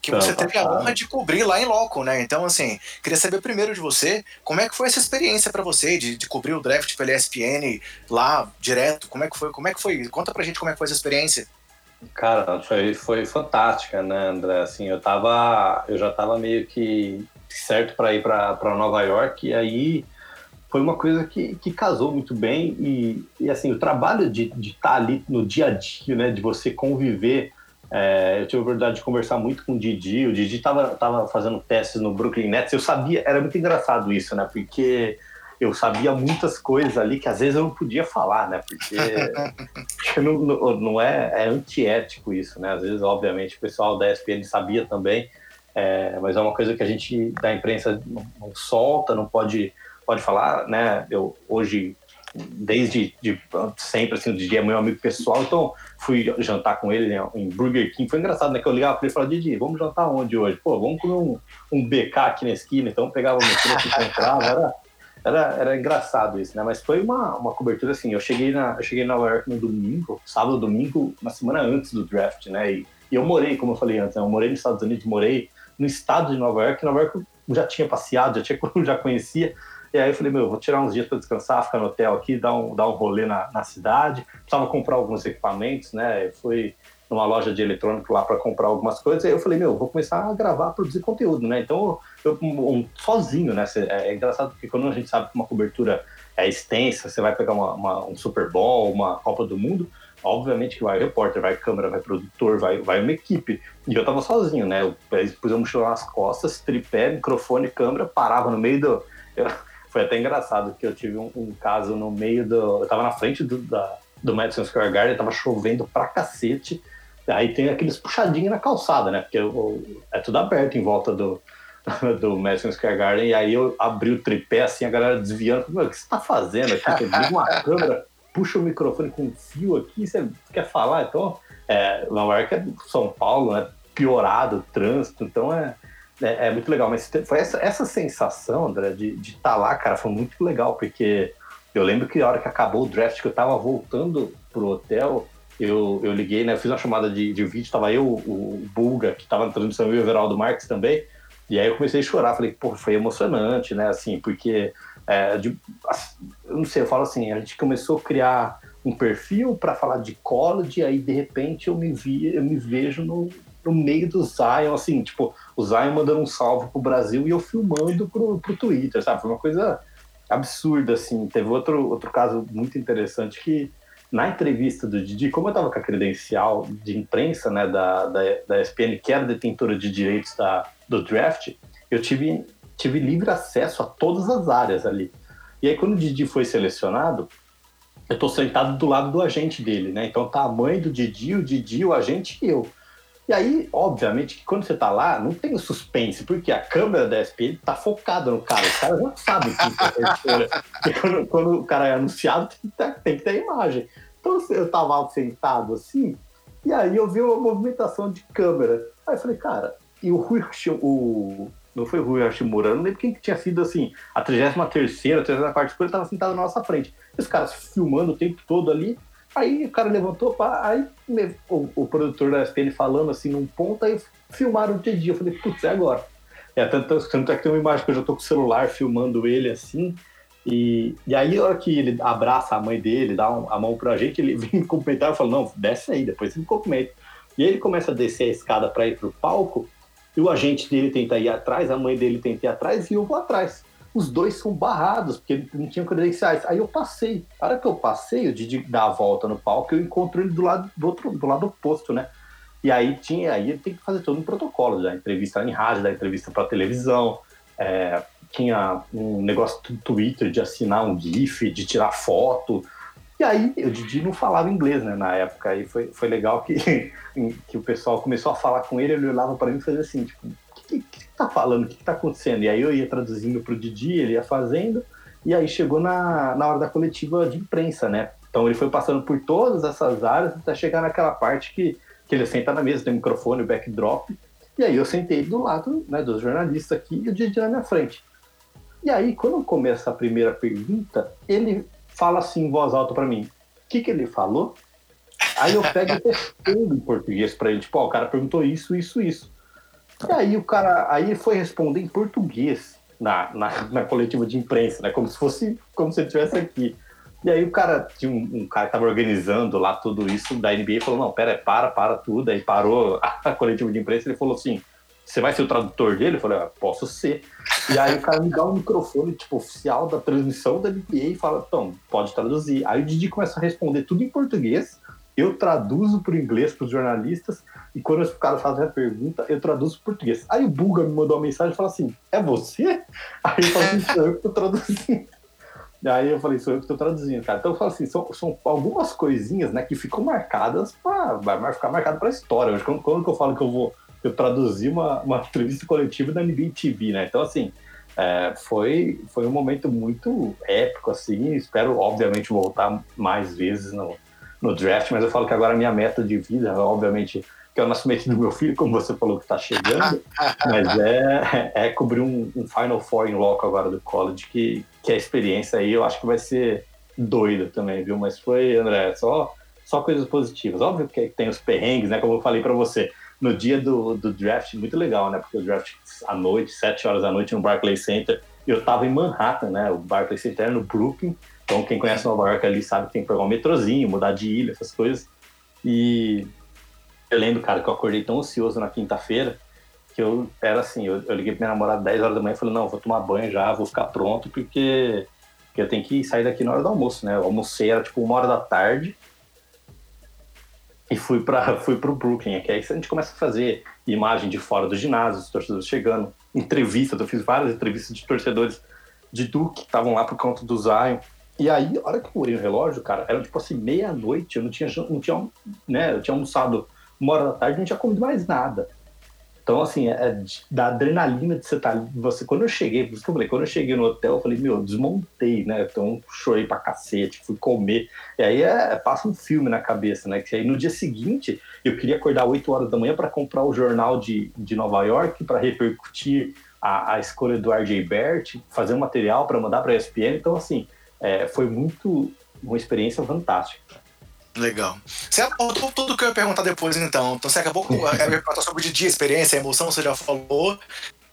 A: que você teve a honra de cobrir lá em loco, né? Então, assim, queria saber primeiro de você, como é que foi essa experiência para você de, de, cobrir o draft pela ESPN lá direto? Como é que foi? Como é que foi? Conta pra gente como é que foi essa experiência.
B: Cara, foi, foi fantástica, né, André? Assim, eu tava, eu já tava meio que certo para ir para Nova York e aí foi uma coisa que, que casou muito bem e, e assim o trabalho de estar tá ali no dia a dia, né, de você conviver é, eu tive a oportunidade de conversar muito com o Didi. O Didi estava tava fazendo testes no Brooklyn Nets. Eu sabia, era muito engraçado isso, né? Porque eu sabia muitas coisas ali que às vezes eu não podia falar, né? Porque, porque não, não, é, é antiético isso, né? Às vezes, obviamente, o pessoal da ESPN sabia também, é, mas é uma coisa que a gente da imprensa não, não solta, não pode, pode falar, né? Eu hoje desde de sempre, assim, o Didi é meu amigo pessoal, então fui jantar com ele né, em Burger King. Foi engraçado, né? Que eu ligava pra ele e falava, Didi, vamos jantar onde hoje? Pô, vamos comer um, um BK aqui na esquina, então pegava o metrô que encontrava, era, era, era engraçado isso, né? Mas foi uma, uma cobertura assim, eu cheguei, na, eu cheguei em Nova York no domingo, sábado, domingo, uma semana antes do draft, né? E, e eu morei, como eu falei antes, né, eu morei nos Estados Unidos, morei no estado de Nova York, Nova York eu já tinha passeado, já, tinha, já conhecia, e aí eu falei, meu, vou tirar uns dias para descansar, ficar no hotel aqui, dar um, dar um rolê na, na cidade. Precisava comprar alguns equipamentos, né? Eu fui numa loja de eletrônico lá para comprar algumas coisas. E aí eu falei, meu, vou começar a gravar, produzir conteúdo, né? Então, eu, um, sozinho, né? É, é engraçado porque quando a gente sabe que uma cobertura é extensa, você vai pegar uma, uma, um Super Bowl, uma Copa do Mundo, obviamente que vai repórter, vai câmera, vai produtor, vai, vai uma equipe. E eu tava sozinho, né? Eu pus a mochila nas costas, tripé, microfone, câmera, parava no meio do. Eu, foi até engraçado que eu tive um, um caso no meio do. Eu tava na frente do, da, do Madison Square Garden, tava chovendo pra cacete. Aí tem aqueles puxadinhos na calçada, né? Porque eu, é tudo aberto em volta do, do Madison Square Garden. E aí eu abri o tripé, assim, a galera desviando. Meu, o que você tá fazendo aqui? Você liga uma câmera, puxa o microfone com um fio aqui, você quer falar? Então, é, Nova York é São Paulo, né? Piorado o trânsito, então é é, é, muito legal, mas foi essa, essa sensação, André, de estar tá lá, cara, foi muito legal, porque eu lembro que a hora que acabou o draft, que eu tava voltando pro hotel, eu, eu liguei, né, eu fiz uma chamada de, de vídeo, tava eu, o, Bulga, que tava na transmissão, e o Everaldo Marques também, e aí eu comecei a chorar, falei, pô, foi emocionante, né, assim, porque, é, de, eu não sei, eu falo assim, a gente começou a criar um perfil para falar de college, aí de repente eu me vi, eu me vejo no, no meio do Zion, assim, tipo, o Zion mandando um salve pro Brasil e eu filmando pro, pro Twitter, sabe? Foi uma coisa absurda, assim. Teve outro, outro caso muito interessante que na entrevista do Didi, como eu tava com a credencial de imprensa, né, da, da, da ESPN, que era detentora de direitos da, do draft, eu tive, tive livre acesso a todas as áreas ali. E aí, quando o Didi foi selecionado, eu tô sentado do lado do agente dele, né? Então tá a mãe do Didi, o Didi, o agente e eu. E aí, obviamente, que quando você tá lá, não tem o suspense, porque a câmera da SPN tá focada no cara. Os caras já sabem que é a quando, quando, o cara é anunciado, tem que, ter, tem que ter imagem. Então eu tava sentado assim, e aí eu vi uma movimentação de câmera. Aí eu falei, cara, e o Rui o não foi o Rui Hashimura, não lembro quem que tinha sido assim, a 33 ª a 34 ele tava sentado na nossa frente. Os caras filmando o tempo todo ali, Aí o cara levantou, pá, aí o, o, produtor da SPN falando assim num ponto, aí filmaram o dia Eu falei, putz, é agora. É, tanto, tanto é que tem uma imagem que eu já tô com o celular filmando ele assim. E, e aí, a hora que ele abraça a mãe dele, dá um, a mão pra gente, ele vem me cumprimentar e fala: Não, desce aí, depois você me cumprimenta. E aí ele começa a descer a escada para ir pro palco, e o agente dele tenta ir atrás, a mãe dele tenta ir atrás e eu vou atrás. os dois são barrados, porque não tinham credenciais. Aí eu passei. A hora que eu passei, o Didi dá a volta no palco, eu encontro ele do lado do outro, do lado oposto, né? E aí tinha, aí ele tem que fazer todo um protocolo, da entrevista em rádio, da entrevista para televisão, é, tinha um negócio do Twitter de assinar um GIF, de tirar foto. E aí o Didi não falava inglês, né, na época. Aí foi, foi legal que, que o pessoal começou a falar com ele, ele olhava para mim e fazia assim, tipo, que, que tá falando? O que, que tá acontecendo? E aí eu ia traduzindo pro Didi, ele ia fazendo, e aí chegou na, na hora da coletiva de imprensa, né? Então ele foi passando por todas essas áreas até chegar naquela parte que, que ele senta na mesa, tem o microfone, o backdrop, e aí eu sentei do lado né, dos jornalistas aqui e o Didi na minha frente. E aí, quando começa a primeira pergunta, ele fala assim em voz alta para mim: o que, que ele falou? Aí eu pego e respondo em português para ele, tipo, ó, o cara perguntou isso, isso, isso. E aí o cara, aí foi responder em português na, na, na, coletiva de imprensa, né? Como se fosse, como se ele estivesse aqui. E aí o cara, tinha um, um, cara que tava organizando lá tudo isso da NBA falou, não, pera, para, para tudo. Aí parou a, coletiva de imprensa ele falou assim, você vai ser o tradutor dele? Eu falei, ah, posso ser. E aí o cara me dá um microfone, tipo, oficial da transmissão da NBA e fala, então, pode traduzir. Aí o Didi começa a responder tudo em português, eu traduzo para o inglês para os jornalistas, e quando os caras fazem a pergunta, eu traduzo para português. Aí o Buga me mandou uma mensagem e falou assim: É você? Aí eu falei assim: Sou eu que estou traduzindo. Aí eu falei: Sou eu que estou traduzindo, cara. Então eu falo assim: são, são algumas coisinhas né, que ficam marcadas para. Vai ficar marcado para a história. Quando, quando eu falo que eu vou. Eu traduzi uma, uma entrevista coletiva da NBA TV, né? Então, assim, é, foi, foi um momento muito épico, assim. Espero, obviamente, voltar mais vezes no, no draft, mas eu falo que agora a minha meta de vida, obviamente, que é o nascimento do meu filho, como você falou que está chegando, mas é, é cobrir um, um, Final Four em loco agora do college, que, que a experiência aí eu acho que vai ser doida também, viu? Mas foi, André, só, só coisas positivas. Óbvio que tem os perrengues, né? Como eu falei para você, no dia do, do draft, muito legal, né? Porque o draft à noite, sete horas da noite no Barclays Center, eu tava em Manhattan, né? O Barclays Center é no Brooklyn, então quem conhece Nova York ali sabe que tem que pegar um metrozinho, mudar de ilha, essas coisas. E eu lembro, cara, que eu acordei tão ansioso na quinta-feira que eu era assim, eu, eu liguei pra minha namorada 10 horas da manhã e falei, não, vou tomar banho já, vou ficar pronto, porque, porque eu tenho que sair daqui na hora do almoço, né? Eu almocei, era tipo uma hora da tarde e fui para fui pro Brooklyn, que aí a gente começa a fazer imagem de fora do ginásio, os torcedores chegando, entrevistas, eu fiz várias entrevistas de torcedores de Duke que estavam lá por conta do Zion. E aí, a hora que eu olhei no relógio, cara, era tipo assim, meia-noite, eu não tinha, não tinha, né, eu tinha almoçado uma hora da tarde não tinha comido mais nada. Então, assim, é da adrenalina de você estar tá. Você, quando eu cheguei, por isso que eu falei, quando eu cheguei no hotel, eu falei, meu, desmontei, né? Então, chorei pra cacete, fui comer. E aí é, passa um filme na cabeça, né? Que aí no dia seguinte, eu queria acordar 8 horas da manhã para comprar o jornal de, de Nova York, para repercutir a, a, escolha do RJ Bert, fazer um material para mandar para a ESPN. Então, assim, é, foi muito uma experiência fantástica.
A: Legal. Você apontou tudo que eu ia perguntar depois, então. Então você acabou com a perguntar sobre o dia, experiência, emoção, você já falou.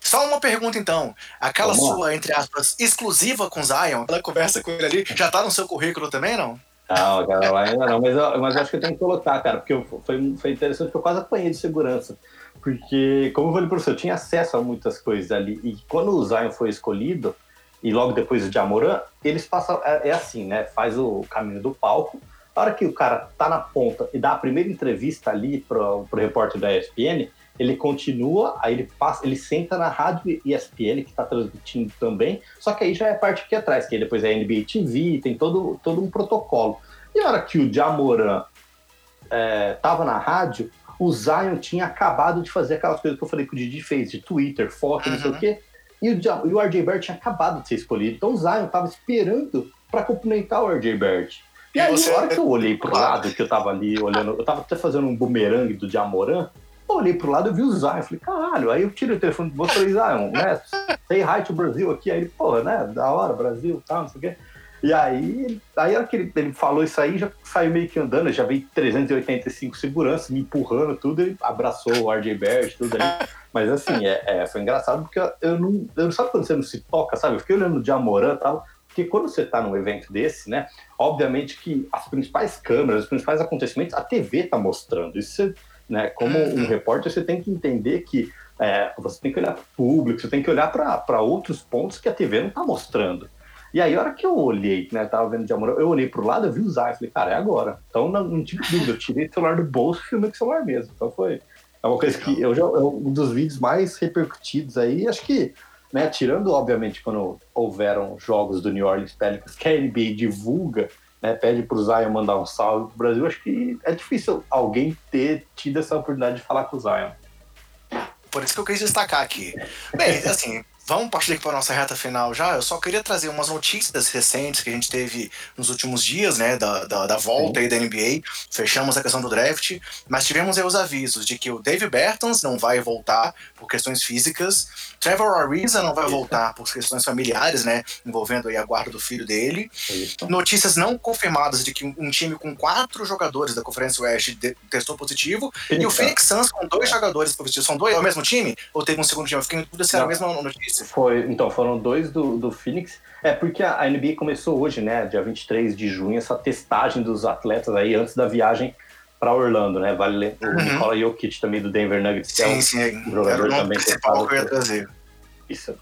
A: Só uma pergunta, então. Aquela Vamos sua, lá. entre aspas, exclusiva com Zion, aquela conversa com ele ali, já tá no seu currículo também, não?
B: Não, cara, ainda não. Mas, eu, mas eu acho que eu tenho que colocar, cara, porque eu, foi, foi interessante, porque eu quase apanhei de segurança. Porque, como eu falei para você, eu tinha acesso a muitas coisas ali. E quando o Zion foi escolhido, e logo depois o de Amoran, eles passam. É, é assim, né? Faz o caminho do palco a hora que o cara tá na ponta e dá a primeira entrevista ali pro, pro repórter da ESPN, ele continua, aí ele passa, ele senta na rádio ESPN, que está transmitindo também, só que aí já é a parte aqui atrás, que aí depois é NBA TV, tem todo, todo um protocolo. E a hora que o Jamoran é, tava na rádio, o Zion tinha acabado de fazer aquelas coisas que eu falei que o Didi fez, de Twitter, foto, uhum. não sei o quê, e o, e o RJ Bert tinha acabado de ser escolhido. Então o Zion tava esperando para cumprimentar o RJ Bert. E aí, na hora que eu olhei pro lado, que eu tava ali olhando, eu tava até fazendo um bumerangue do Diamorã, eu olhei pro lado e vi o Zion. Eu falei, caralho. Aí eu tirei o telefone do bolso e falei, Zion, né? Say hi to Brasil aqui. Aí ele, pô, né? Da hora, Brasil tal, não sei o quê. E aí, aí a que ele, ele, falou isso aí, já saiu meio que andando, já veio 385 seguranças me empurrando, tudo, ele abraçou o RJ Barrett, tudo ali. Mas assim, é, é, foi engraçado porque eu não, eu não sabe quando você não se toca, sabe? Eu fiquei olhando o Diamorã e tal, porque quando você está num evento desse, né, obviamente que as principais câmeras, os principais acontecimentos, a TV está mostrando. Isso, né, como uhum. um repórter, você tem que entender que É, você tem que olhar para o público, você tem que olhar para outros pontos que a TV não está mostrando. E aí, a hora que eu olhei, né, tava vendo de amor, eu olhei pro lado, eu vi o Zay, falei, cara, é agora. Então não, não tive dúvida, eu tirei o celular do bolso e filmei com o celular mesmo. Então foi é uma coisa que eu já, é um dos vídeos mais repercutidos aí, acho que, né, tirando, obviamente, quando houveram jogos do New Orleans Pelicans que a NBA divulga, né, pede pro Zion mandar um salve pro Brasil, acho que é difícil alguém ter tido essa oportunidade de falar com o Zion.
A: Por isso que eu quis destacar aqui. Bem, assim, Vamos partir aqui para a nossa reta final já. Eu só queria trazer umas notícias recentes que a gente teve nos últimos dias, né, da, da, da volta aí da NBA. Fechamos a questão do draft, mas tivemos aí os avisos de que o Dave Bertans não vai voltar por questões físicas, Trevor Ariza não vai voltar por questões familiares, né, envolvendo aí a guarda do filho dele. Notícias não confirmadas de que um time com quatro jogadores da Conferência Oeste testou positivo e o Phoenix Suns com dois jogadores positivos. São dois? É o mesmo time? Ou teve um segundo time? Eu fiquei em dúvida se era a mesma notícia.
B: Foi, então, foram dois do, do Phoenix. É porque a, NBA começou hoje, né, dia 23 de junho, essa testagem dos atletas aí antes da viagem para Orlando, né? Vale lembrar o uhum. Nikola Jokic também do Denver Nuggets,
A: que sim, é um sim.
B: jogador também
A: testado. Que eu ia trazer.
B: Isso,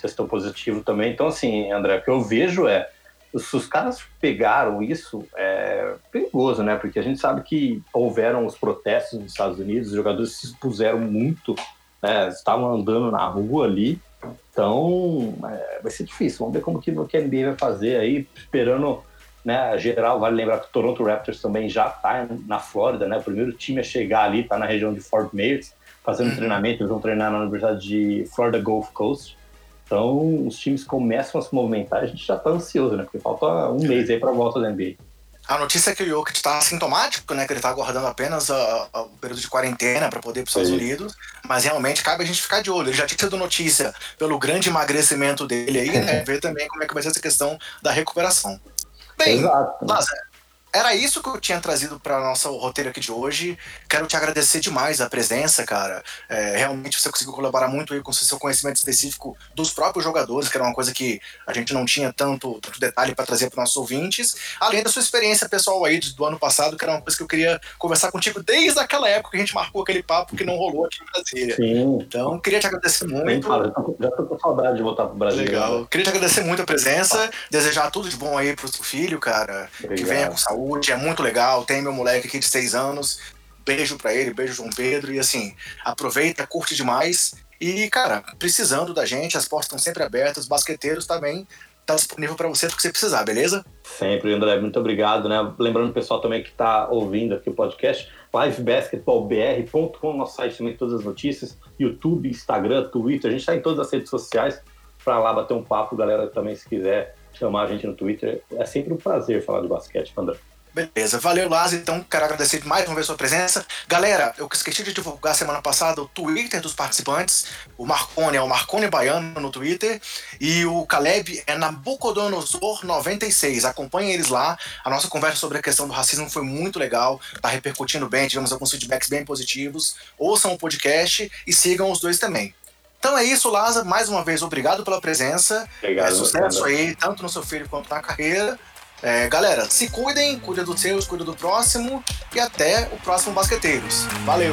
B: testou positivo também. Então, assim, André, o que eu vejo é se os caras pegaram isso, é perigoso, né? Porque a gente sabe que houveram os protestos nos Estados Unidos, os jogadores se expuseram muito, né? estavam andando na rua ali, então, é, vai ser difícil. Vamos ver como que, que a NBA vai fazer aí, esperando né, a geral. Vale lembrar que o Toronto Raptors também já está na Flórida, né? O primeiro time a chegar ali está na região de Fort Myers, fazendo uhum. treinamento. Eles vão treinar na Universidade de Florida Gulf Coast. Então, os times começam a se movimentar. A gente já está ansioso, né? Porque falta um mês aí para a volta da NBA.
A: A notícia é que o Jokic está sintomático, né? Que ele está aguardando apenas o período de quarentena para poder ir para os Estados Unidos. Mas realmente cabe a gente ficar de olho. Ele já tinha sido notícia pelo grande emagrecimento dele aí, né? Ver também como é que vai ser essa questão da recuperação. Bem, Exato. Lázaro, era isso que eu tinha trazido para nosso roteiro aqui de hoje. Quero te agradecer demais a presença, cara. É, realmente você conseguiu colaborar muito aí com o seu conhecimento específico dos próprios jogadores, que era uma coisa que a gente não tinha tanto, tanto detalhe para trazer para nossos ouvintes. Além da sua experiência pessoal aí do ano passado, que era uma coisa que eu queria conversar contigo desde aquela época que a gente marcou aquele papo que não rolou aqui Brasília. Sim. Então, queria te agradecer muito.
B: Fala, já tô com saudade de voltar pro Brasil.
A: Legal. Né? Queria te agradecer muito a presença, desejar tudo de bom aí pro seu filho, cara. Obrigado. Que venha com saúde é muito legal. Tem meu moleque aqui de seis anos. Beijo para ele, beijo João Pedro. E assim, aproveita, curte demais. E, cara, precisando da gente, as portas estão sempre abertas, os basqueteiros também tá disponível para você porque você precisar, beleza?
B: Sempre, André, muito obrigado, né? Lembrando o pessoal também que está ouvindo aqui o podcast, livebasketballbr.com, nosso site também todas as notícias, YouTube, Instagram, Twitter, a gente está em todas as redes sociais para lá bater um papo, galera também se quiser chamar a gente no Twitter, é sempre um prazer falar de basquete, André.
A: Beleza, valeu, Lázaro. Então, quero agradecer mais uma vez a sua presença. Galera, eu esqueci de divulgar semana passada o Twitter dos participantes. O Marcone é o Marcone Baiano no Twitter. E o Caleb é Nabucodonosor96. Acompanhem eles lá. A nossa conversa sobre a questão do racismo foi muito legal. Tá repercutindo bem, tivemos alguns feedbacks bem positivos. Ouçam o podcast e sigam os dois também. Então é isso, Lázaro. Mais uma vez, obrigado pela presença. Obrigado, é, sucesso aí, tanto no seu filho quanto na carreira. É, galera, se cuidem, cuida dos seus, cuida do próximo e até o próximo Basqueteiros. Valeu!